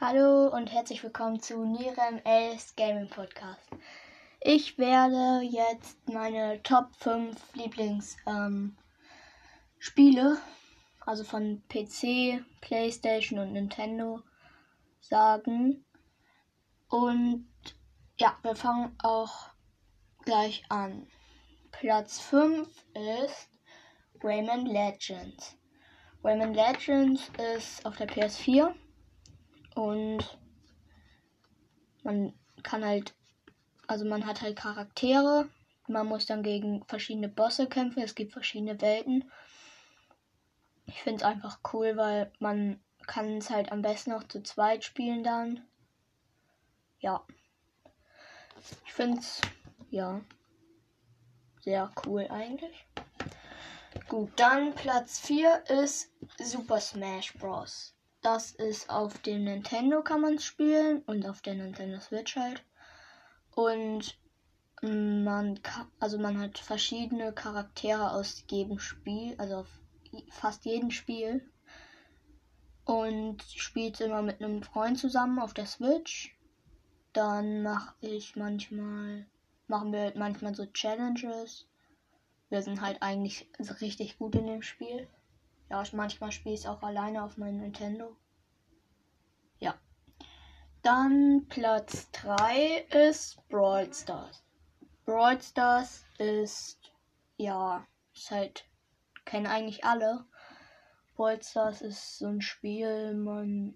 Hallo und herzlich willkommen zu Nirem Els Gaming Podcast. Ich werde jetzt meine Top 5 Lieblingsspiele, ähm, also von PC, PlayStation und Nintendo, sagen. Und ja, wir fangen auch gleich an. Platz 5 ist Rayman Legends. Rayman Legends ist auf der PS4 und man kann halt, also man hat halt Charaktere. Man muss dann gegen verschiedene Bosse kämpfen. Es gibt verschiedene Welten. Ich finde es einfach cool, weil man kann es halt am besten auch zu zweit spielen dann. Ja. Ich finde es, ja, sehr cool eigentlich. Gut, dann Platz 4 ist Super Smash Bros. Das ist auf dem Nintendo kann man spielen und auf der Nintendo Switch halt. Und man kann, also man hat verschiedene Charaktere aus jedem Spiel, also auf fast jedem Spiel. Und spielt immer mit einem Freund zusammen auf der Switch. Dann mache ich manchmal, machen wir manchmal so Challenges. Wir sind halt eigentlich richtig gut in dem Spiel. Ja, manchmal spiele ich es auch alleine auf meinem Nintendo. Dann Platz 3 ist Brawl Stars. Brawl Stars ist, ja, ist halt, kennen eigentlich alle. Brawl Stars ist so ein Spiel, man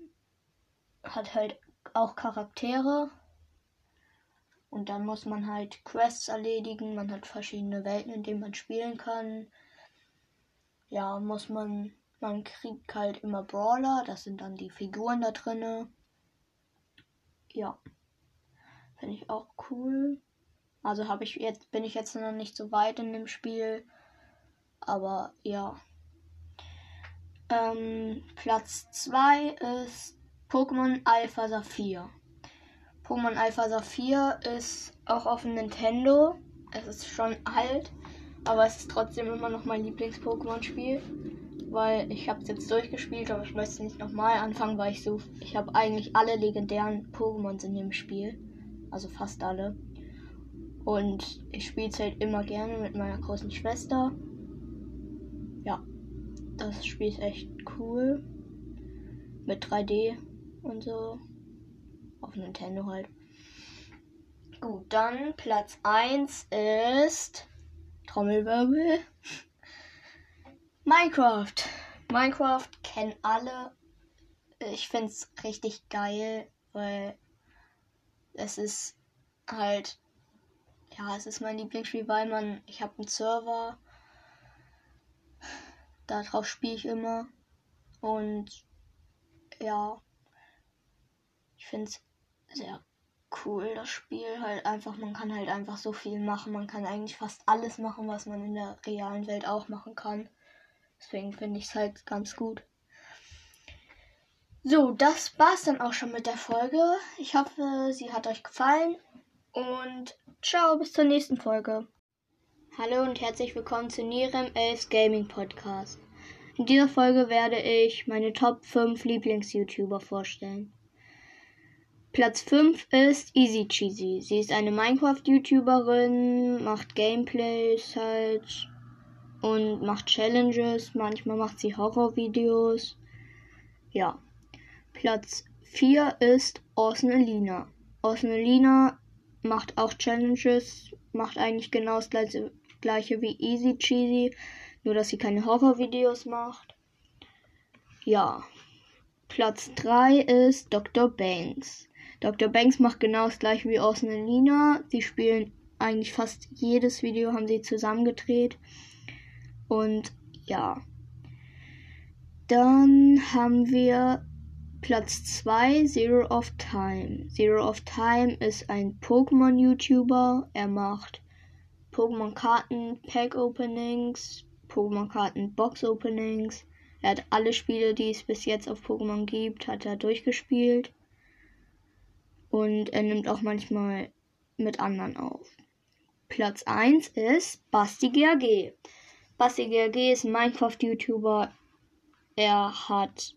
hat halt auch Charaktere. Und dann muss man halt Quests erledigen. Man hat verschiedene Welten, in denen man spielen kann ja, muss man, man kriegt halt immer Brawler, das sind dann die Figuren da drinne. Ja, finde ich auch cool. Also habe ich jetzt, bin ich jetzt noch nicht so weit in dem Spiel, aber ja. Ähm, Platz 2 ist Pokémon Alpha Saphir. Pokémon Alpha Saphir ist auch auf dem Nintendo. Es ist schon alt, aber es ist trotzdem immer noch mein Lieblings-Pokémon-Spiel. Weil ich habe es jetzt durchgespielt, aber ich möchte nicht nochmal anfangen, weil ich so. Ich habe eigentlich alle legendären Pokémons in dem Spiel. Also fast alle. Und ich spiele es halt immer gerne mit meiner großen Schwester. Ja, das Spiel ist echt cool. Mit 3D und so. Auf Nintendo halt. Gut, dann Platz 1 ist Trommelwirbel. Minecraft. Minecraft kennen alle. Ich finde es richtig geil, weil es ist halt, ja, es ist mein Lieblingsspiel, weil man, ich habe einen Server, darauf spiele ich immer und ja, ich finde es sehr cool, das Spiel. Halt einfach, man kann halt einfach so viel machen. Man kann eigentlich fast alles machen, was man in der realen Welt auch machen kann. Deswegen finde ich es halt ganz gut. So, das war's dann auch schon mit der Folge. Ich hoffe, sie hat euch gefallen. Und ciao, bis zur nächsten Folge. Hallo und herzlich willkommen zu Nirem 11 Gaming Podcast. In dieser Folge werde ich meine Top 5 Lieblings-YouTuber vorstellen. Platz 5 ist Easy Cheesy. Sie ist eine Minecraft-YouTuberin, macht Gameplays halt und macht Challenges. Manchmal macht sie Horrorvideos. Ja. Platz 4 ist. Awesome Alina macht auch Challenges, macht eigentlich genau das gleiche, gleiche wie Easy Cheesy, nur dass sie keine Horrorvideos macht. Ja. Platz 3 ist Dr. Banks. Dr. Banks macht genau das gleiche wie Orson und. Sie spielen eigentlich fast jedes Video, haben sie zusammengedreht. Und ja. Dann haben wir Platz 2, Zero of Time. Zero of Time ist ein Pokémon-YouTuber. Er macht Pokémon-Karten, Pack-Openings, Pokémon-Karten, Box-Openings. Er hat alle Spiele, die es bis jetzt auf Pokémon gibt, hat er durchgespielt. Und er nimmt auch manchmal mit anderen auf. Platz 1 ist Basti GAG. Basti GAG ist ein Minecraft-YouTuber. Er hat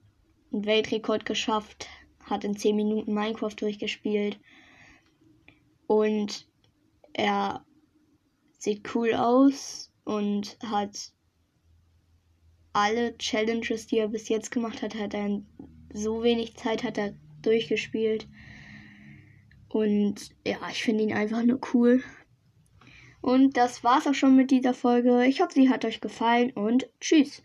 einen Weltrekord geschafft, hat in 10 Minuten Minecraft durchgespielt. Und er sieht cool aus und hat alle Challenges, die er bis jetzt gemacht hat, hat er in so wenig Zeit hat er durchgespielt. Und ja, ich finde ihn einfach nur cool. Und das war's auch schon mit dieser Folge. Ich hoffe, sie hat euch gefallen und tschüss.